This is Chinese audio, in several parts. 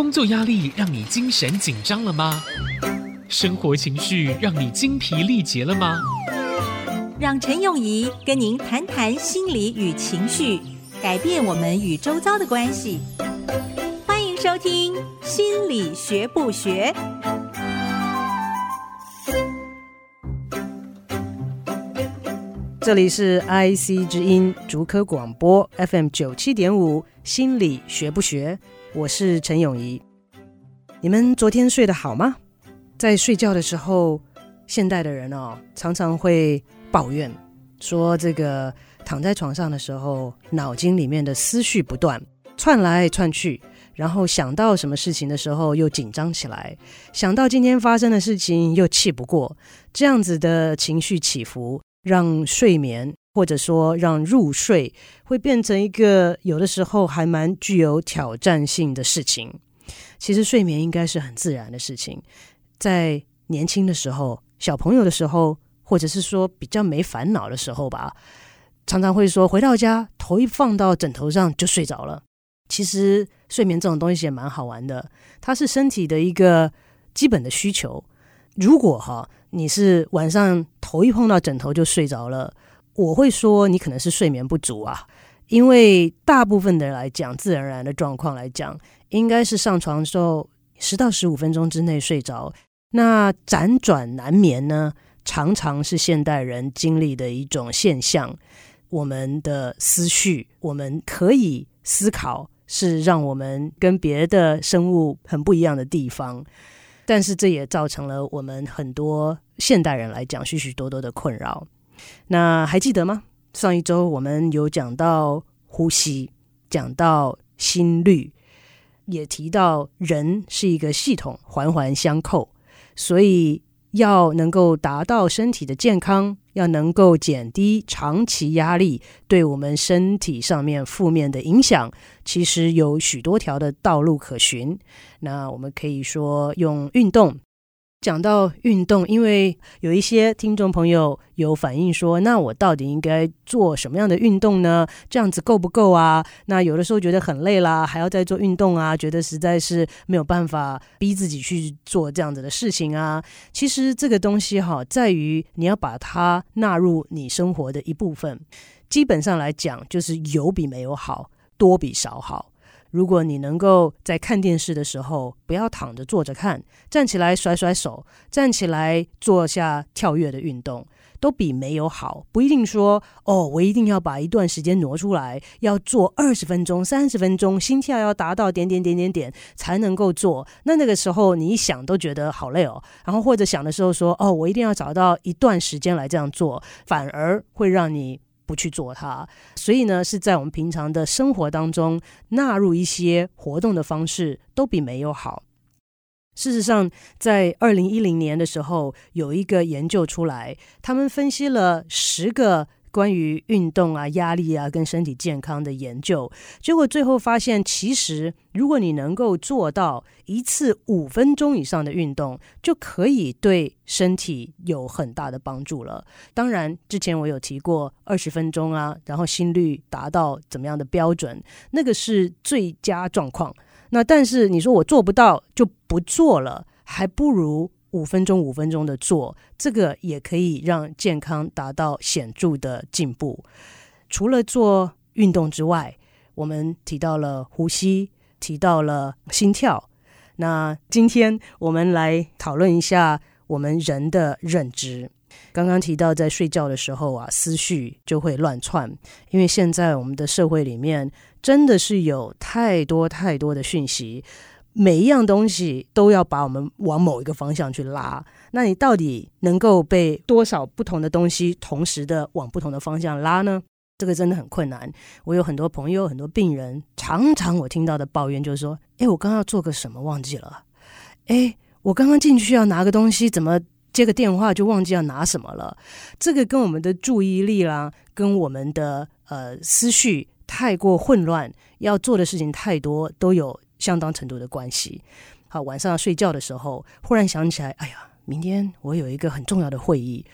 工作压力让你精神紧张了吗？生活情绪让你精疲力竭了吗？让陈永仪跟您谈谈心理与情绪，改变我们与周遭的关系。欢迎收听《心理学不学》。这里是 IC 之音竹科广播 FM 九七点五，心理学不学？我是陈永仪。你们昨天睡得好吗？在睡觉的时候，现代的人哦，常常会抱怨说，这个躺在床上的时候，脑筋里面的思绪不断窜来窜去，然后想到什么事情的时候又紧张起来，想到今天发生的事情又气不过，这样子的情绪起伏。让睡眠或者说让入睡会变成一个有的时候还蛮具有挑战性的事情。其实睡眠应该是很自然的事情，在年轻的时候、小朋友的时候，或者是说比较没烦恼的时候吧，常常会说回到家头一放到枕头上就睡着了。其实睡眠这种东西也蛮好玩的，它是身体的一个基本的需求。如果哈。你是晚上头一碰到枕头就睡着了，我会说你可能是睡眠不足啊，因为大部分的人来讲，自然而然的状况来讲，应该是上床之后十到十五分钟之内睡着。那辗转难眠呢，常常是现代人经历的一种现象。我们的思绪，我们可以思考，是让我们跟别的生物很不一样的地方。但是这也造成了我们很多现代人来讲许许多多的困扰。那还记得吗？上一周我们有讲到呼吸，讲到心率，也提到人是一个系统，环环相扣，所以。要能够达到身体的健康，要能够减低长期压力对我们身体上面负面的影响，其实有许多条的道路可循。那我们可以说用运动。讲到运动，因为有一些听众朋友有反映说，那我到底应该做什么样的运动呢？这样子够不够啊？那有的时候觉得很累啦，还要再做运动啊，觉得实在是没有办法逼自己去做这样子的事情啊。其实这个东西哈，在于你要把它纳入你生活的一部分。基本上来讲，就是有比没有好，多比少好。如果你能够在看电视的时候不要躺着坐着看，站起来甩甩手，站起来做下跳跃的运动，都比没有好。不一定说哦，我一定要把一段时间挪出来，要做二十分钟、三十分钟，心跳要达到点点点点点才能够做。那那个时候你一想都觉得好累哦。然后或者想的时候说哦，我一定要找到一段时间来这样做，反而会让你。不去做它，所以呢，是在我们平常的生活当中纳入一些活动的方式，都比没有好。事实上，在二零一零年的时候，有一个研究出来，他们分析了十个。关于运动啊、压力啊跟身体健康的研究，结果最后发现，其实如果你能够做到一次五分钟以上的运动，就可以对身体有很大的帮助了。当然，之前我有提过二十分钟啊，然后心率达到怎么样的标准，那个是最佳状况。那但是你说我做不到就不做了，还不如。五分钟，五分钟的做，这个也可以让健康达到显著的进步。除了做运动之外，我们提到了呼吸，提到了心跳。那今天我们来讨论一下我们人的认知。刚刚提到，在睡觉的时候啊，思绪就会乱窜，因为现在我们的社会里面真的是有太多太多的讯息。每一样东西都要把我们往某一个方向去拉，那你到底能够被多少不同的东西同时的往不同的方向拉呢？这个真的很困难。我有很多朋友、很多病人，常常我听到的抱怨就是说：“哎，我刚刚要做个什么忘记了？哎，我刚刚进去要拿个东西，怎么接个电话就忘记要拿什么了？”这个跟我们的注意力啦，跟我们的呃思绪太过混乱，要做的事情太多，都有。相当程度的关系。好，晚上睡觉的时候，忽然想起来，哎呀，明天我有一个很重要的会议，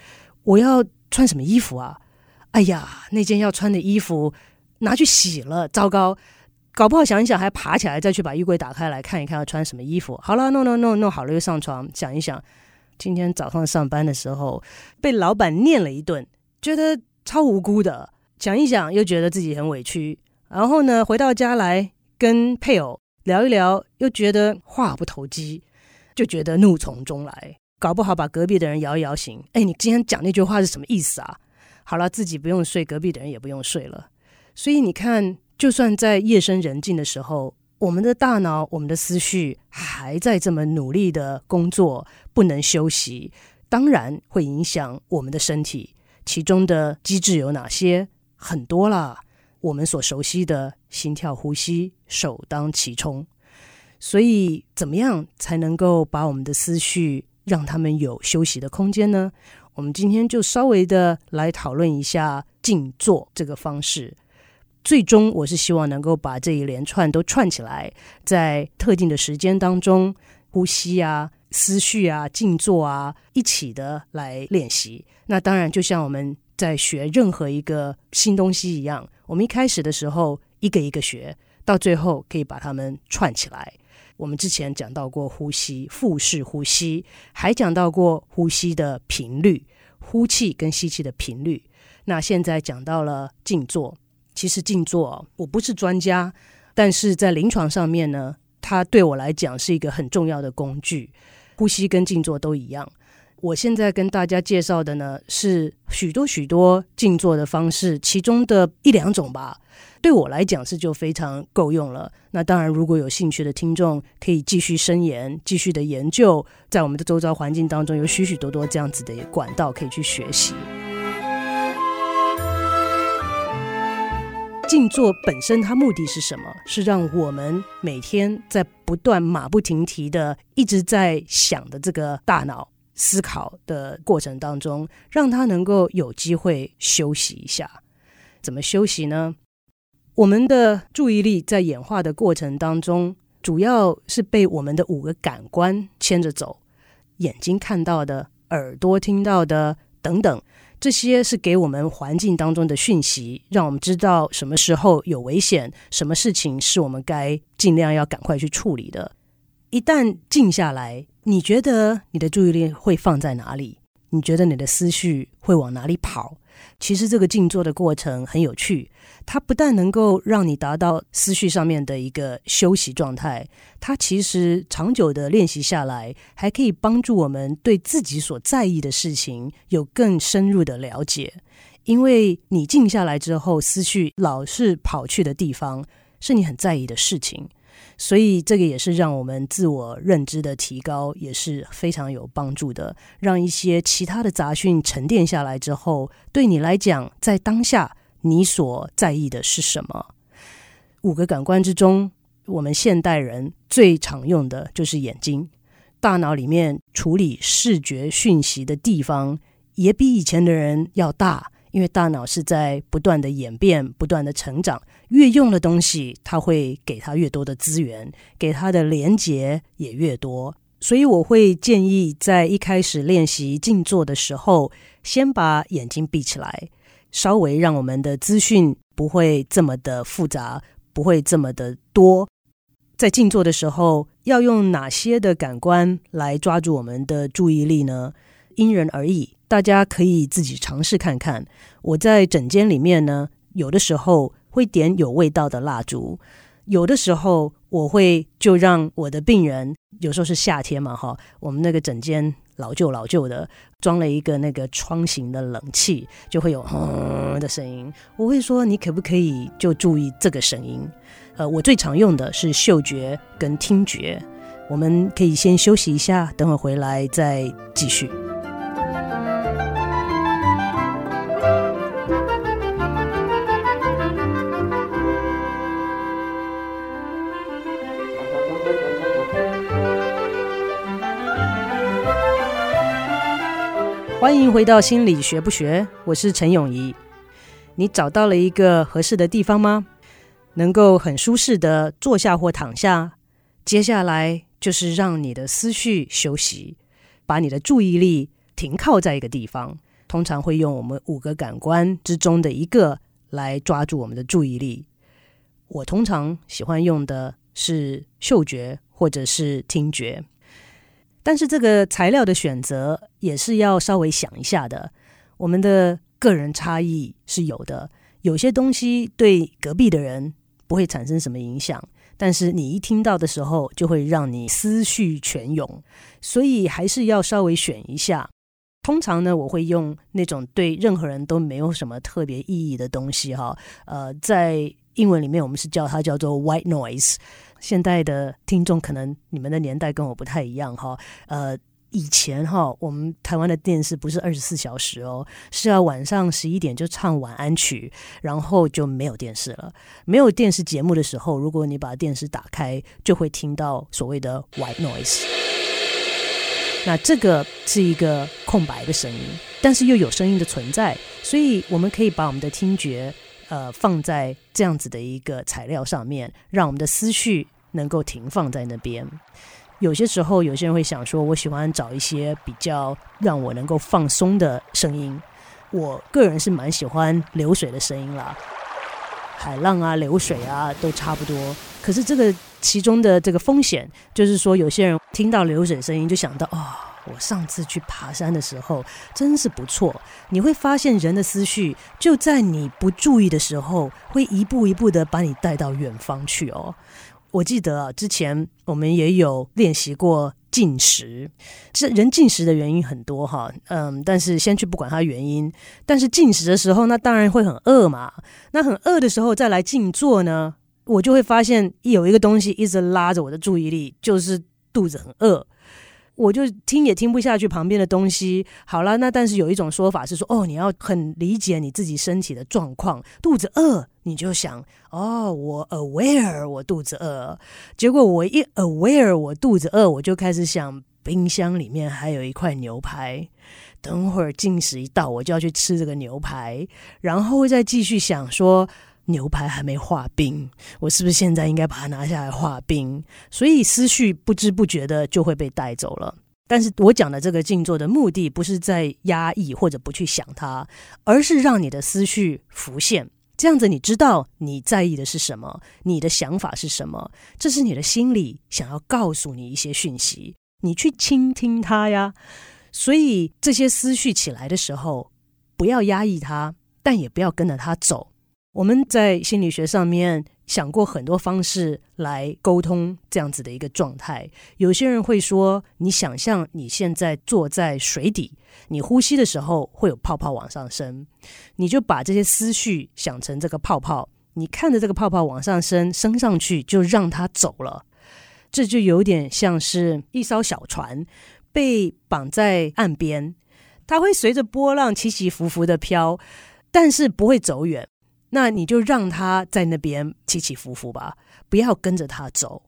我要穿什么衣服啊？哎呀，那件要穿的衣服拿去洗了，糟糕！搞不好想一想还爬起来再去把衣柜打开来看一看要穿什么衣服。好了，弄弄弄弄好了又上床想一想，今天早上上班的时候被老板念了一顿，觉得超无辜的。想一想又觉得自己很委屈，然后呢，回到家来跟配偶聊一聊，又觉得话不投机，就觉得怒从中来，搞不好把隔壁的人摇一摇醒。哎，你今天讲那句话是什么意思啊？好了，自己不用睡，隔壁的人也不用睡了。所以你看，就算在夜深人静的时候，我们的大脑、我们的思绪还在这么努力的工作，不能休息，当然会影响我们的身体。其中的机制有哪些？很多啦，我们所熟悉的心跳、呼吸首当其冲。所以，怎么样才能够把我们的思绪让他们有休息的空间呢？我们今天就稍微的来讨论一下静坐这个方式。最终，我是希望能够把这一连串都串起来，在特定的时间当中，呼吸啊、思绪啊、静坐啊，一起的来练习。那当然，就像我们。在学任何一个新东西一样，我们一开始的时候一个一个学，到最后可以把它们串起来。我们之前讲到过呼吸，腹式呼吸，还讲到过呼吸的频率，呼气跟吸气的频率。那现在讲到了静坐，其实静坐我不是专家，但是在临床上面呢，它对我来讲是一个很重要的工具。呼吸跟静坐都一样。我现在跟大家介绍的呢，是许多许多静坐的方式，其中的一两种吧。对我来讲是就非常够用了。那当然，如果有兴趣的听众，可以继续深研，继续的研究，在我们的周遭环境当中，有许许多多这样子的管道可以去学习。静坐本身它目的是什么？是让我们每天在不断马不停蹄的一直在想的这个大脑。思考的过程当中，让他能够有机会休息一下。怎么休息呢？我们的注意力在演化的过程当中，主要是被我们的五个感官牵着走：眼睛看到的、耳朵听到的等等，这些是给我们环境当中的讯息，让我们知道什么时候有危险，什么事情是我们该尽量要赶快去处理的。一旦静下来，你觉得你的注意力会放在哪里？你觉得你的思绪会往哪里跑？其实这个静坐的过程很有趣，它不但能够让你达到思绪上面的一个休息状态，它其实长久的练习下来，还可以帮助我们对自己所在意的事情有更深入的了解。因为你静下来之后，思绪老是跑去的地方，是你很在意的事情。所以，这个也是让我们自我认知的提高也是非常有帮助的。让一些其他的杂讯沉淀下来之后，对你来讲，在当下你所在意的是什么？五个感官之中，我们现代人最常用的就是眼睛。大脑里面处理视觉讯息的地方，也比以前的人要大。因为大脑是在不断的演变、不断的成长，越用的东西，它会给它越多的资源，给它的连接也越多。所以我会建议，在一开始练习静坐的时候，先把眼睛闭起来，稍微让我们的资讯不会这么的复杂，不会这么的多。在静坐的时候，要用哪些的感官来抓住我们的注意力呢？因人而异。大家可以自己尝试看看。我在诊间里面呢，有的时候会点有味道的蜡烛，有的时候我会就让我的病人，有时候是夏天嘛，哈，我们那个整间老旧老旧的，装了一个那个窗型的冷气，就会有轰的声音。我会说，你可不可以就注意这个声音？呃，我最常用的是嗅觉跟听觉。我们可以先休息一下，等会回来再继续。欢迎回到心理学不学，我是陈永仪。你找到了一个合适的地方吗？能够很舒适的坐下或躺下。接下来就是让你的思绪休息，把你的注意力停靠在一个地方。通常会用我们五个感官之中的一个来抓住我们的注意力。我通常喜欢用的是嗅觉或者是听觉，但是这个材料的选择也是要稍微想一下的。我们的个人差异是有的，有些东西对隔壁的人不会产生什么影响，但是你一听到的时候，就会让你思绪泉涌，所以还是要稍微选一下。通常呢，我会用那种对任何人都没有什么特别意义的东西哈。呃，在英文里面，我们是叫它叫做 white noise。现代的听众可能你们的年代跟我不太一样哈。呃，以前哈，我们台湾的电视不是二十四小时哦，是要晚上十一点就唱晚安曲，然后就没有电视了。没有电视节目的时候，如果你把电视打开，就会听到所谓的 white noise。那这个是一个空白的声音，但是又有声音的存在，所以我们可以把我们的听觉，呃，放在这样子的一个材料上面，让我们的思绪能够停放在那边。有些时候，有些人会想说，我喜欢找一些比较让我能够放松的声音。我个人是蛮喜欢流水的声音啦，海浪啊，流水啊，都差不多。可是这个其中的这个风险，就是说有些人听到流水声音就想到，哦，我上次去爬山的时候真是不错。你会发现人的思绪就在你不注意的时候，会一步一步的把你带到远方去哦。我记得啊，之前我们也有练习过进食。这人进食的原因很多哈，嗯，但是先去不管它原因。但是进食的时候，那当然会很饿嘛。那很饿的时候再来静坐呢？我就会发现有一个东西一直拉着我的注意力，就是肚子很饿，我就听也听不下去旁边的东西。好了，那但是有一种说法是说，哦，你要很理解你自己身体的状况，肚子饿你就想，哦，我 aware 我肚子饿。结果我一 aware 我肚子饿，我就开始想，冰箱里面还有一块牛排，等会儿进食一到，我就要去吃这个牛排，然后再继续想说。牛排还没化冰，我是不是现在应该把它拿下来化冰？所以思绪不知不觉的就会被带走了。但是我讲的这个静坐的目的，不是在压抑或者不去想它，而是让你的思绪浮现。这样子，你知道你在意的是什么，你的想法是什么，这是你的心里想要告诉你一些讯息，你去倾听它呀。所以这些思绪起来的时候，不要压抑它，但也不要跟着它走。我们在心理学上面想过很多方式来沟通这样子的一个状态。有些人会说，你想象你现在坐在水底，你呼吸的时候会有泡泡往上升，你就把这些思绪想成这个泡泡，你看着这个泡泡往上升，升上去就让它走了。这就有点像是一艘小船被绑在岸边，它会随着波浪起起伏伏的飘，但是不会走远。那你就让他在那边起起伏伏吧，不要跟着他走。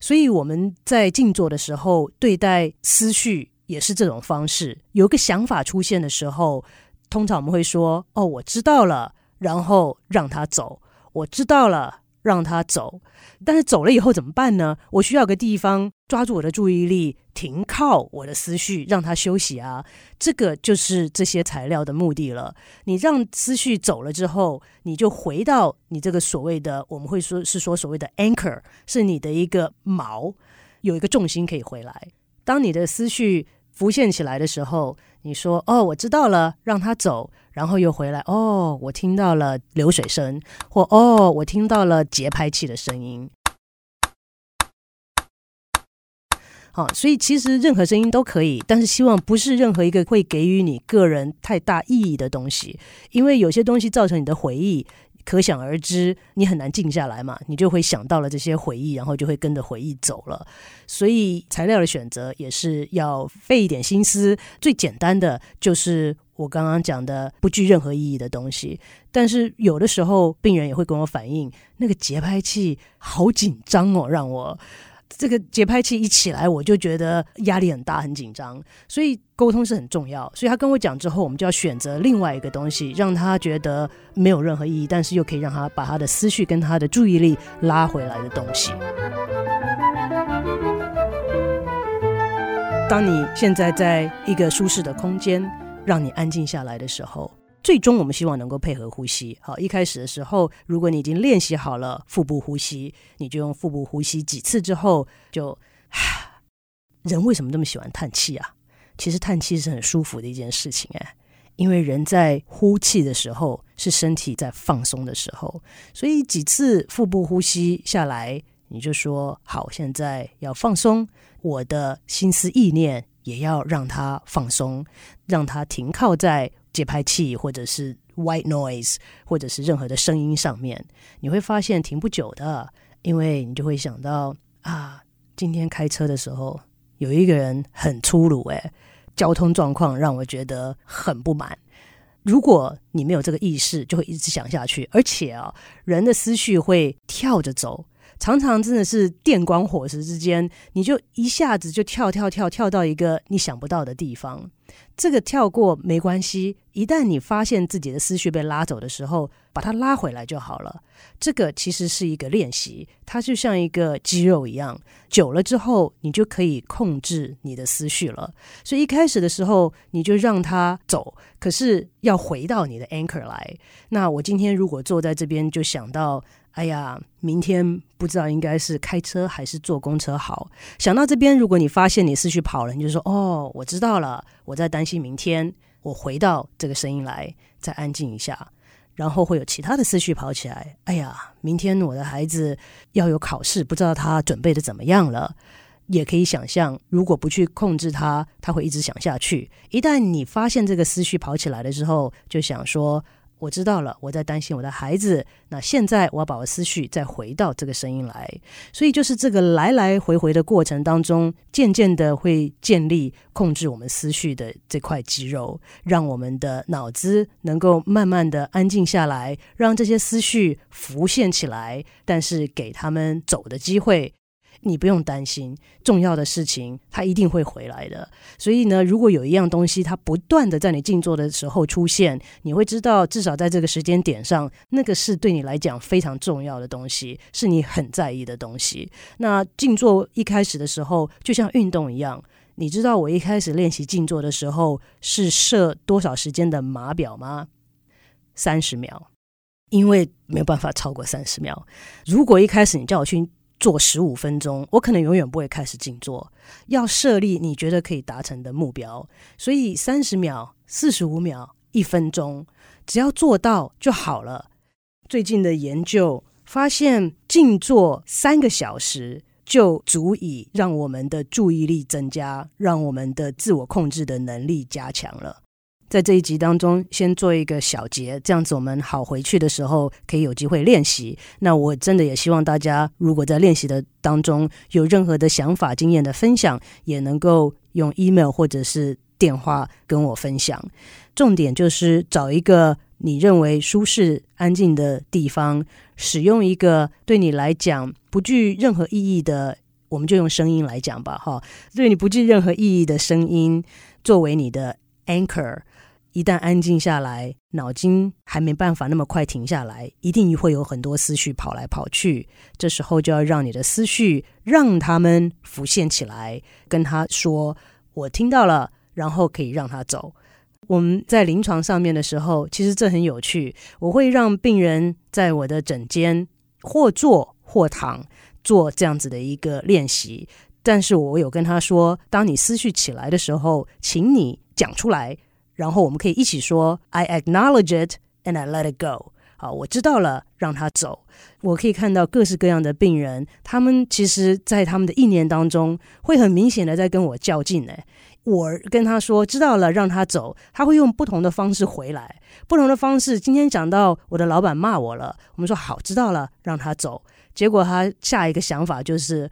所以我们在静坐的时候，对待思绪也是这种方式。有个想法出现的时候，通常我们会说：“哦，我知道了。”然后让他走。我知道了。让他走，但是走了以后怎么办呢？我需要个地方抓住我的注意力，停靠我的思绪，让他休息啊。这个就是这些材料的目的了。你让思绪走了之后，你就回到你这个所谓的，我们会说是说所谓的 anchor，是你的一个锚，有一个重心可以回来。当你的思绪浮现起来的时候，你说：“哦，我知道了，让他走。”然后又回来，哦，我听到了流水声，或哦，我听到了节拍器的声音。好，所以其实任何声音都可以，但是希望不是任何一个会给予你个人太大意义的东西，因为有些东西造成你的回忆。可想而知，你很难静下来嘛，你就会想到了这些回忆，然后就会跟着回忆走了。所以材料的选择也是要费一点心思。最简单的就是我刚刚讲的不具任何意义的东西。但是有的时候病人也会跟我反映，那个节拍器好紧张哦，让我。这个节拍器一起来，我就觉得压力很大，很紧张。所以沟通是很重要。所以他跟我讲之后，我们就要选择另外一个东西，让他觉得没有任何意义，但是又可以让他把他的思绪跟他的注意力拉回来的东西。当你现在在一个舒适的空间，让你安静下来的时候，最终我们希望能够配合呼吸。好，一开始的时候，如果你已经练习好了腹部呼吸，你就用腹部呼吸几次之后就，人为什么这么喜欢叹气啊？其实叹气是很舒服的一件事情哎，因为人在呼气的时候是身体在放松的时候，所以几次腹部呼吸下来，你就说好，现在要放松，我的心思意念也要让它放松，让它停靠在节拍器或者是 white noise 或者是任何的声音上面，你会发现停不久的，因为你就会想到啊，今天开车的时候。有一个人很粗鲁，哎，交通状况让我觉得很不满。如果你没有这个意识，就会一直想下去，而且啊，人的思绪会跳着走。常常真的是电光火石之间，你就一下子就跳跳跳跳到一个你想不到的地方。这个跳过没关系，一旦你发现自己的思绪被拉走的时候，把它拉回来就好了。这个其实是一个练习，它就像一个肌肉一样，久了之后你就可以控制你的思绪了。所以一开始的时候你就让它走，可是要回到你的 anchor 来。那我今天如果坐在这边，就想到。哎呀，明天不知道应该是开车还是坐公车好。想到这边，如果你发现你思绪跑了，你就说：“哦，我知道了，我在担心明天。”我回到这个声音来，再安静一下，然后会有其他的思绪跑起来。哎呀，明天我的孩子要有考试，不知道他准备的怎么样了。也可以想象，如果不去控制他，他会一直想下去。一旦你发现这个思绪跑起来的时候，就想说。我知道了，我在担心我的孩子。那现在我要把我思绪再回到这个声音来，所以就是这个来来回回的过程当中，渐渐的会建立控制我们思绪的这块肌肉，让我们的脑子能够慢慢的安静下来，让这些思绪浮现起来，但是给他们走的机会。你不用担心，重要的事情它一定会回来的。所以呢，如果有一样东西它不断的在你静坐的时候出现，你会知道，至少在这个时间点上，那个是对你来讲非常重要的东西，是你很在意的东西。那静坐一开始的时候，就像运动一样，你知道我一开始练习静坐的时候是设多少时间的码表吗？三十秒，因为没有办法超过三十秒。如果一开始你叫我去。做十五分钟，我可能永远不会开始静坐。要设立你觉得可以达成的目标，所以三十秒、四十五秒、一分钟，只要做到就好了。最近的研究发现，静坐三个小时就足以让我们的注意力增加，让我们的自我控制的能力加强了。在这一集当中，先做一个小结，这样子我们好回去的时候可以有机会练习。那我真的也希望大家，如果在练习的当中有任何的想法、经验的分享，也能够用 email 或者是电话跟我分享。重点就是找一个你认为舒适、安静的地方，使用一个对你来讲不具任何意义的，我们就用声音来讲吧，哈，对你不具任何意义的声音作为你的 anchor。一旦安静下来，脑筋还没办法那么快停下来，一定会有很多思绪跑来跑去。这时候就要让你的思绪让他们浮现起来，跟他说：“我听到了。”然后可以让他走。我们在临床上面的时候，其实这很有趣。我会让病人在我的诊间或坐或躺做这样子的一个练习，但是我有跟他说：“当你思绪起来的时候，请你讲出来。”然后我们可以一起说：“I acknowledge it and I let it go。”好，我知道了，让他走。我可以看到各式各样的病人，他们其实，在他们的意念当中，会很明显的在跟我较劲。呢，我跟他说：“知道了，让他走。”他会用不同的方式回来，不同的方式。今天讲到我的老板骂我了，我们说：“好，知道了，让他走。”结果他下一个想法就是。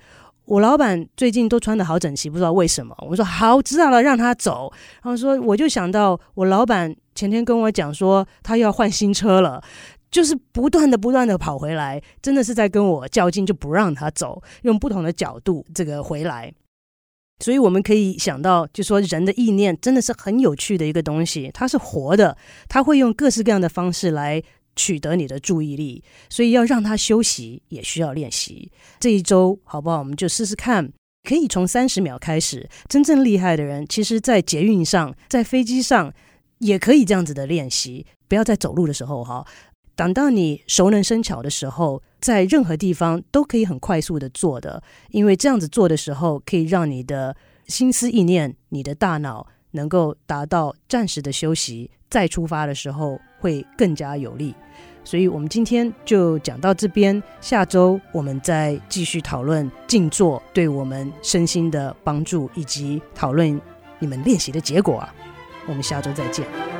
我老板最近都穿得好整齐，不知道为什么。我说好，知道了，让他走。然后说，我就想到我老板前天跟我讲说，他要换新车了，就是不断的、不断的跑回来，真的是在跟我较劲，就不让他走，用不同的角度这个回来。所以我们可以想到，就说人的意念真的是很有趣的一个东西，它是活的，它会用各式各样的方式来。取得你的注意力，所以要让他休息，也需要练习。这一周好不好？我们就试试看，可以从三十秒开始。真正厉害的人，其实在捷运上、在飞机上，也可以这样子的练习，不要在走路的时候哈，等到你熟能生巧的时候，在任何地方都可以很快速的做的，因为这样子做的时候，可以让你的心思意念、你的大脑能够达到暂时的休息，再出发的时候会更加有利。所以，我们今天就讲到这边，下周我们再继续讨论静坐对我们身心的帮助，以及讨论你们练习的结果啊。我们下周再见。